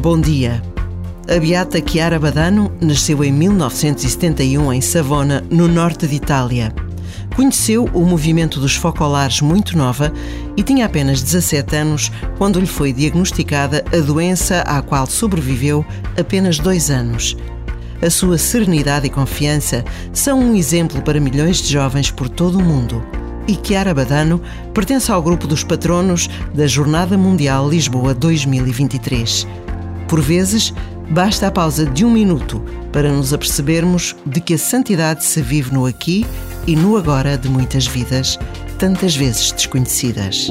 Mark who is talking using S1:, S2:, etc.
S1: Bom dia. A beata Chiara Badano nasceu em 1971 em Savona, no norte de Itália. Conheceu o movimento dos focolares muito nova e tinha apenas 17 anos quando lhe foi diagnosticada a doença à qual sobreviveu apenas dois anos. A sua serenidade e confiança são um exemplo para milhões de jovens por todo o mundo. E Chiara Badano pertence ao grupo dos patronos da Jornada Mundial Lisboa 2023. Por vezes, basta a pausa de um minuto para nos apercebermos de que a santidade se vive no aqui e no agora de muitas vidas, tantas vezes desconhecidas.